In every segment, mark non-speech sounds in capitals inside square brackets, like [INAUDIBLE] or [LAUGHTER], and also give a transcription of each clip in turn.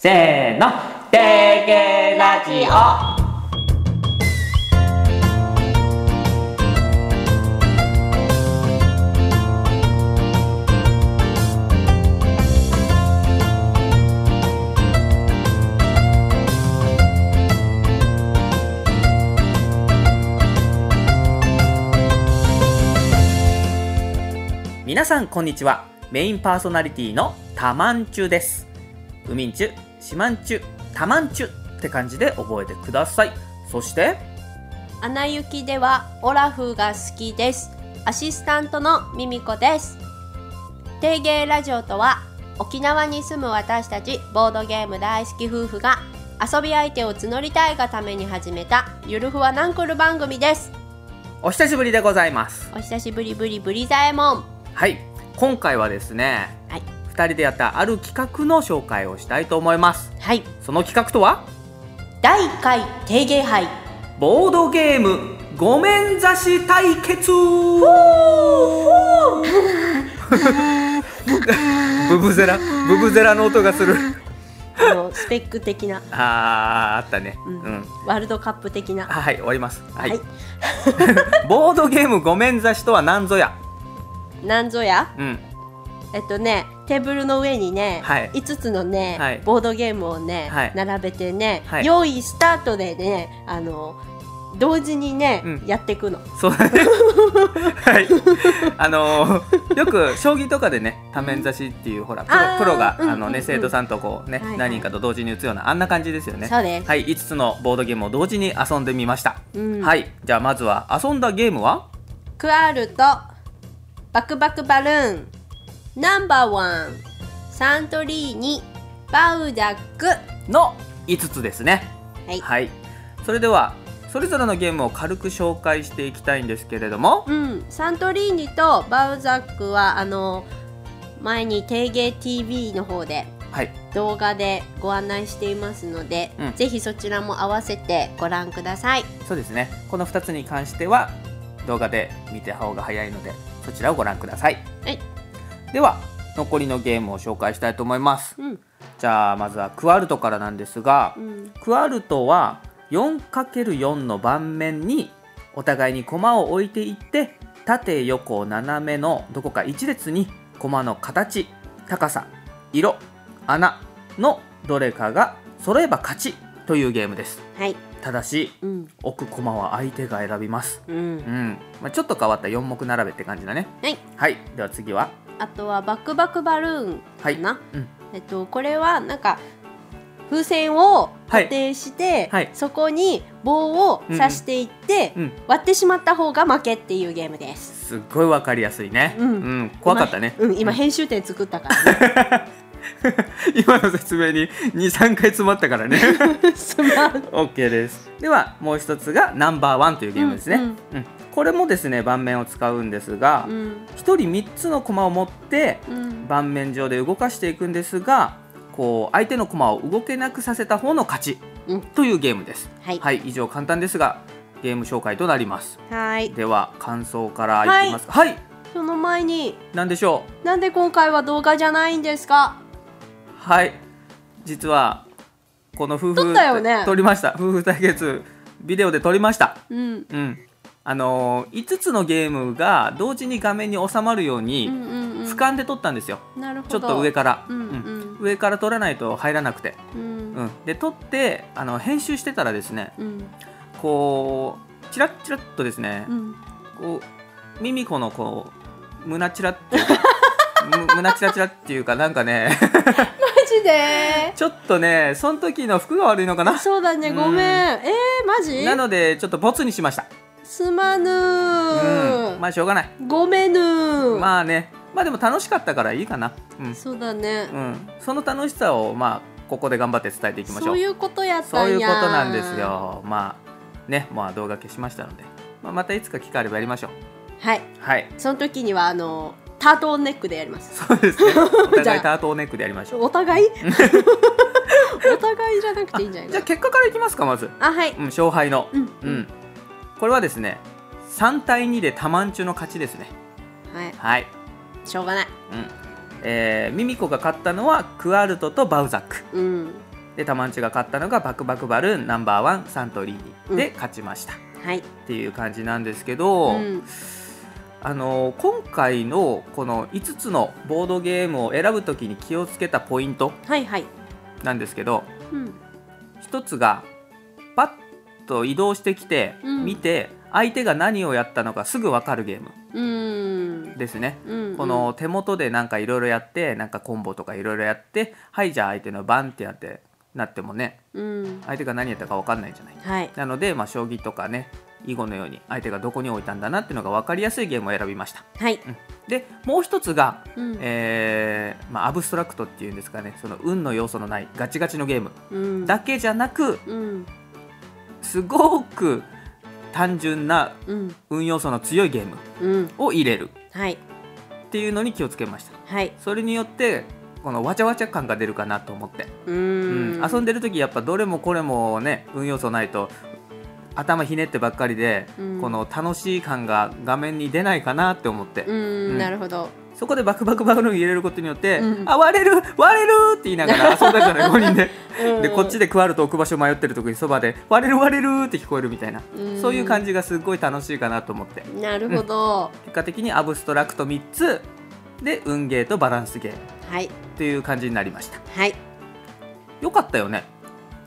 せーの。てげラジオ。皆さんこんにちは。メインパーソナリティのたまんちゅです。うみんちゅしまんちゅたまんちゅって感じで覚えてください。そしてアナ雪ではオラフが好きです。アシスタントのミミコです。定芸ラジオとは沖縄に住む私たちボードゲーム大好き夫婦が遊び相手を募りたいがために始めたゆるふわナンクル番組です。お久しぶりでございます。お久しぶりぶりぶりざえもんはい。今回はですねはい2人でやったある企画の紹介をしたいと思います。はい。その企画とは？第1回定芸杯。ボードゲームごめんざし対決。[LAUGHS] ブブゼラブブゼラの音がする。あのスペック的な、あーあったね。う、うん。ん、ワールドカップ的な。はい終わります。はい、はい。[LAUGHS] ボードゲームごめんざしとは何ぞや？なんぞや？うんえっとねテーブルの上にね、はい。5つのね、はい。ボードゲームをね、はい。並べてね、はい。用意スタートでねあの同時にね、うん。やっていくの。そうだね。[LAUGHS] はい。あのーよく将棋とかでね多面指しっていうほらプロプロがあのうんうんうん。ね生徒さんとこうねはいはい。何人かと同時に打つようなあんな感じですよね。そうです、はい。5つのボードゲームを同時に遊んでみました。うん。はい。じゃあまずは遊んだゲームは？クアールとバクバクバルーンナンバーワンサントリーニバウダックの5つですね。はい、はい。それではそれぞれのゲームを軽く紹介していきたいんですけれども。うん、サントリーニとバウザックはあの前に定芸 TV の方ではい。動画でご案内していますので、うん。ぜひそちらも合わせてご覧ください。そうですね。この2つに関しては動画で見た方が早いのでそちらをご覧ください。はい、では残りのゲームを紹介したいと思います。うん、じゃあまずはクワルトからなんですがうん、クワルトは 4×4 の盤面にお互いに駒を置いていって縦横斜めのどこか一列に駒の形高さ色穴のどれかが揃えば勝ちというゲームです。はい、ただしうん、置く駒は相手が選びます。うん。う、ん、まあ、ちょっと変わった4目並べって感じだね。はい。はい。では次はあとはバクバクバルーンはい。かな。うん。えっとこれはなんか風船を固定して、はい。そこに棒を刺していって、うん。割ってしまった方が負けっていうゲームです。すっごいわかりやすいね。うん。怖かったね。今うん、今編集点作ったからね。[LAUGHS] 今の説明に23回詰まったからね。[LAUGHS] すまん。OK です。ではもう一つがナンバーワンというゲームですね、ううん。んこれもですね盤面を使うんですが、うん、1人3つの駒を持ってうん、盤面上で動かしていくんですがこう相手の駒を動けなくさせた方の勝ちうん。というゲームです、はい。はい以上簡単ですがゲーム紹介となります。はい。では感想からい。きますか。はい、その前に、何でしょう？なんで今回は動画じゃないんですか？はい。実はこの夫婦撮ったよね。撮りました。夫婦対決ビデオで撮りました。うん。うんあのー、5つのゲームが同時に画面に収まるよううんにうんうん。俯瞰で撮ったんですよ、なるほど。ちょっと上から、うんうん上から撮らないと入らなくて、うん。うん、で撮ってあの編集してたらですねうん。こうチラッチラッとですね、うん。こうミミコのこう胸チラっていうか [LAUGHS] む胸チラチラっていうかなんかね [LAUGHS] マジで？ちょっとねその時の服が悪いのかなそうだね、ごめん。えー、マジ？なのでちょっとボツにしましたすまぬうんー。まあしょうがないごめぬー。まあねまあでも楽しかったからいいかなうん、そうだね。うん、その楽しさをまあここで頑張って伝えていきましょそうういうことやったんやそういうことなんです。よまあねまあ動画消しましたので、まあ、またいつか機会あればやりましょうはい。はいその時にはあのタートルネックでやります。そうですね [LAUGHS] おじゃあ互いタートルネックでやりましょうお互い？[LAUGHS] お互いじゃなくていいんじゃないじゃあか結果からいきますかまず、な。あはい。うん、勝敗のうんうん、これはですね3対2でタマンチュの勝ちですね。はい。はい。しょうがない。うん。えーミミコが勝ったのはクアルトとバウザック。うん。でタマンチュが勝ったのがバクバクバルーンナンバーワンサントリーニ。で勝ちました、はい。っていう感じなんですけど、うん。あの今回のこの5つのボードゲームを選ぶときに気をつけたポイントはいはい。なんですけどうん。一つがパッと移動してきて、うん。見て相手が何をやったのかすぐ分かるゲーム。うん。ですね。うんこの手元でなんかいろいろやってなんかコンボとかいろいろやってはいじゃあ相手の番ってやってなってもねうん。相手が何やったか分かんないじゃない。はい。なので、まあ、将棋とかね囲碁のように相手がどこに置いたんだなっていうのが分かりやすいゲームを選びました。はい。でもう一つが、うん。えーまあ、アブストラクトっていうんですかね。その運の要素のないガチガチのゲーム。うん。だけじゃなくうんすごく単純なうん。運要素の強いゲームうん。を入れる。はい。っていうのに気をつけました。はい。それによってこのわちゃわちゃ感が出るかなと思って、ううん。ん。遊んでる時やっぱどれもこれもね運要素ないと頭ひねってばっかりで、うん。この楽しい感が画面に出ないかなって思って、うんうん。なるほどそこでバクバクバルーン入れることによって、うん。あ割れる割れるって言いながら [LAUGHS] 遊んだじゃない5人で。うん。でこっちでクワルト置く場所迷ってる時にそばで割れる割れるって聞こえるみたいな、うん。そういう感じがすごい楽しいかなと思って。なるほど。結果的にアブストラクト3つ。で運ゲーとバランスゲー。はい。っていう感じになりました。はい。よかったよね。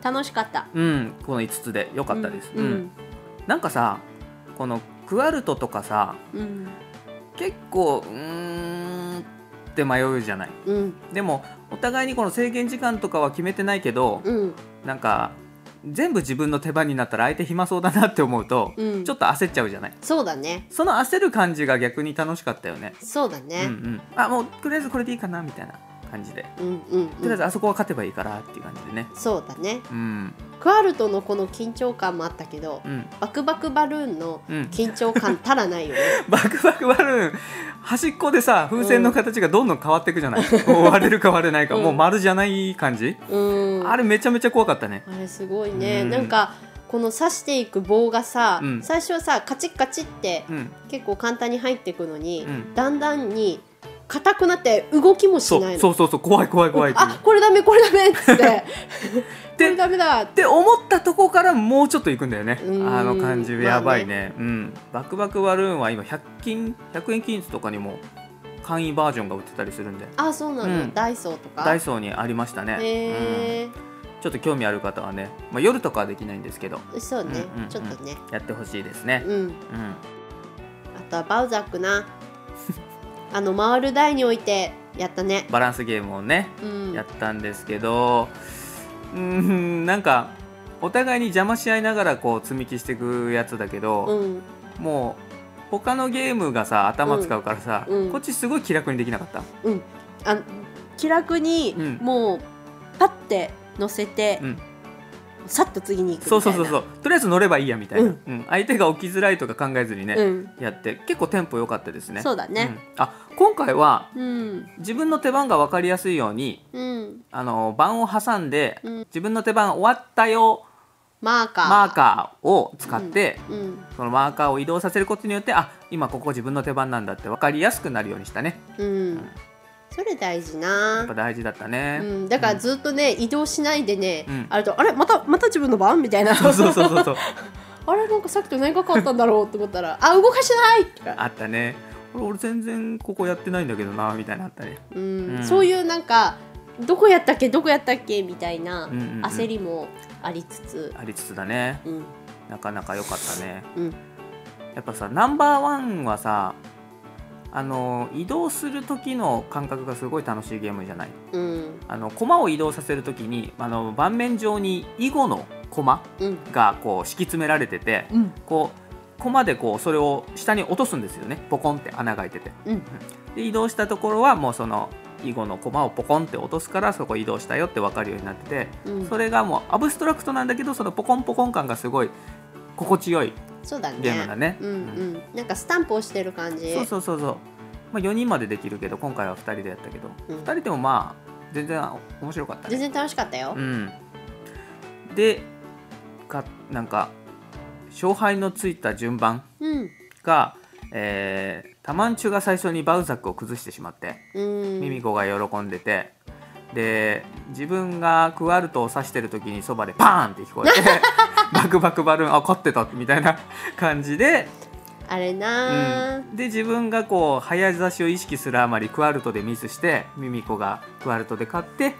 楽しかった。うん。この5つでよかったです、うん。うん。なんかさこのクワルトとかさうん結構うーんって迷うじゃない。うん。でもお互いにこの制限時間とかは決めてないけど、うん。なんか全部自分の手番になったら相手暇そうだなって思うと、うん。ちょっと焦っちゃうじゃない。そうだね。その焦る感じが逆に楽しかったよね。うんうそうだねん。あもうとりあえずこれでいいかなみたいな感じで。うんうんとりあえずあそこは勝てばいいからっていう感じでね。そうだね。うん。クワルトのこの緊張感もあったけどうん。バクバクバルーンのうん。緊張感たらないよね。[LAUGHS] バクバクバルーン端っこでさ風船の形がどんどん変わっていくじゃない、[LAUGHS] 割れるか割れないか、うん。もう丸じゃない感じ、うん。あれめちゃめちゃ怖かったね。あれすごいね、うん。なんかこの刺していく棒がさ、うん。最初はさカチッカチッってうん。結構簡単に入っていくのに、うん。だんだんに硬くなって動きもしそないそうそうそう怖い怖い怖いあこれダメこれダメっつって。[LAUGHS] これダメだって。思ったとこからもうちょっと行くんだよね。あの感じ。やばいね,、うん。バクバクバルーンは今100均100円均一とかにも簡易バージョンが売ってたりするんで。あそうなの、うん。ダイソーとか？ダイソーにありましたね、へえうん。ちょっと興味ある方はね、まあ、夜とかはできないんですけど。そうね、うんうんうん。ちょっとね。やってほしいですね、うん。うん。あとはバウザックな [LAUGHS] あの回る台に置いてやったね。バランスゲームをねうん。やったんですけどうーんなんかお互いに邪魔し合いながらこう積み木していくやつだけど、うん。もう他のゲームがさ頭使うからさ、うん。うん。こっちすごい気楽にできなかった、うん。あ気楽にうん。もうパッて乗せて、うん、さっと次に行くそうそうそうそう。とりあえず乗ればいいやみたいな、ううん。ん相手が起きづらいとか考えずにね、うん。やって結構テンポ良かったですね。そうだね。うん。あ今回はうん。自分の手番が分かりやすいようにうん。あの番を挟んで、うん。自分の手番終わったよマーカー。マーカーを使って、うん。そのマーカーを移動させることによってあ今ここ自分の手番なんだって分かりやすくなるようにしたね。うん、それ大事やなっぱ大事だったね、うん、だからずっとね、移動しないでね、うん。あるとあれまたまた自分の番みたいな。そうそうそうそうそう。[LAUGHS] あれなんかさっきと何が変わったんだろうって思ったらあ動かしてないとか。あったね。俺俺全然ここやってないんだけどなみたいなのあったね。うん。うん。そういうなんかどこやったっけどこやったっけみたいなうんうんうん。焦りもありつつ、ありつつだね。うん。なかなか良かったね。うん。やっぱさナンバーワンはさあの移動する時の感覚がすごい楽しいゲームじゃない。うん。あの駒を移動させる時にあの盤面上に囲碁の駒うん。がこう敷き詰められててうん。こう駒でこうそれを下に落とすんですよね。ポコンって穴が開いてて。うん。で移動したところはもうその囲碁の駒をポコンって落とすからそこ移動したよって分かるようになっててうん。それがもうアブストラクトなんだけどそのポコンポコン感がすごい心地よいそうだね。ゲームだね。うんうん。なんかスタンプをしてる感じ。そうそうそうそう、まあ、4人までできるけど今回は2人でやったけど、うん。2人でもまあ全然面白かったね。全然楽しかったよ。うん。でかなんか勝敗のついた順番うん。が、えータマンチュが最初にバウザックを崩してしまって、うん。ミミコが喜んでてで自分がクワルトを指してる時にそばでパーンって聞こえて [LAUGHS] バクバクバルーンあ勝ってたみたいな感じで、あれなうん、で自分がこう早指しを意識するあまりクワルトでミスしてミミコがクワルトで勝って、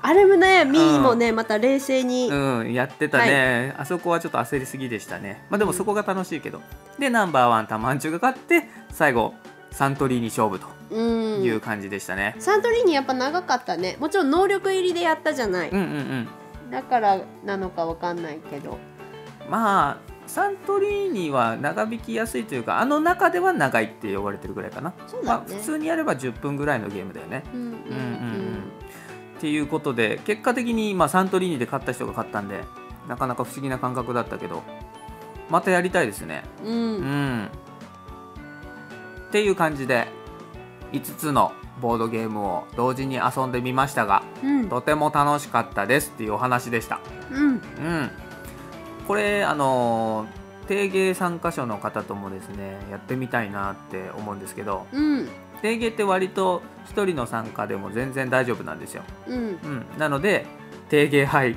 あれもねミーもねまた冷静に、うん、やってたね、あそこはちょっと焦りすぎでしたね。まあでもそこが楽しいけど、でナンバーワンタマンチュが勝って最後サントリーに勝負とうん。いう感じでしたね、サントリーニやっぱ長かったね。もちろん能力入りでやったじゃない、うん、うんうん。だからなのかわかんないけどまあサントリーニは長引きやすいというかあの中では長いって呼ばれてるぐらいかな、ね。まあ、普通にやれば10分ぐらいのゲームだよね。うんうんうんうん。うんっていうことで結果的に、まあ、サントリーニで勝った人が勝ったんでなかなか不思議な感覚だったけどまたやりたいですね。うん、ううん。んっていう感じで5つのボードゲームを同時に遊んでみましたがうん。とても楽しかったですっていうお話でした。うん。うんこれあのー定芸参加者の方ともですねやってみたいなって思うんですけどうん。定芸って割と1人の参加でも全然大丈夫なんですよ、うん。うん、なので定芸杯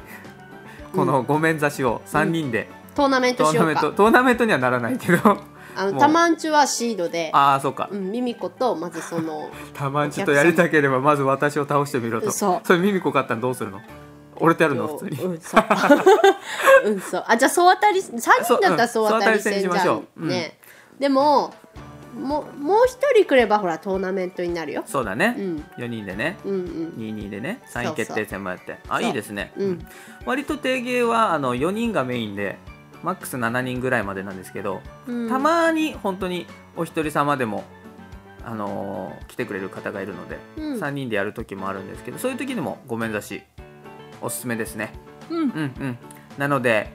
このごめん差しを3人で、トーナメントトーナメンしようかトトーナメントにはならないけどあのもう。タマンチュはシードでああそうか。うん、ミミコとまずそのたまにちとやりたければまず私を倒してみろと。そう。れミミコ勝ったらどうするの？俺とやるの？普通に。うんそう。[LAUGHS] うんそう。あじゃあ総当たり3人だったら総当たり戦じそううんしましゃょうん。ね、でももうもう一人来ればほらトーナメントになるよ。そうだね、うん。4人でね。うんうん。22でね。3位決定戦もやって。あいいですね、う。ん。割と定芸はあの4人がメインでマックス7人ぐらいまでなんですけど、うん。たまに本当にお一人様でも、あのー来てくれる方がいるので、うん。3人でやる時もあるんですけどそういう時でもごめんざしおすすめですね。うん。うんうん。なので、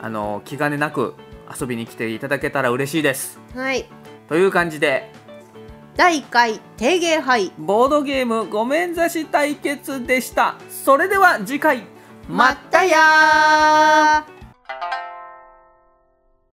あのー気兼ねなく遊びに来ていただけたら嬉しいです。はい。という感じで第1回定芸杯。ボードゲームごめんざし対決でした。それでは次回。まったやー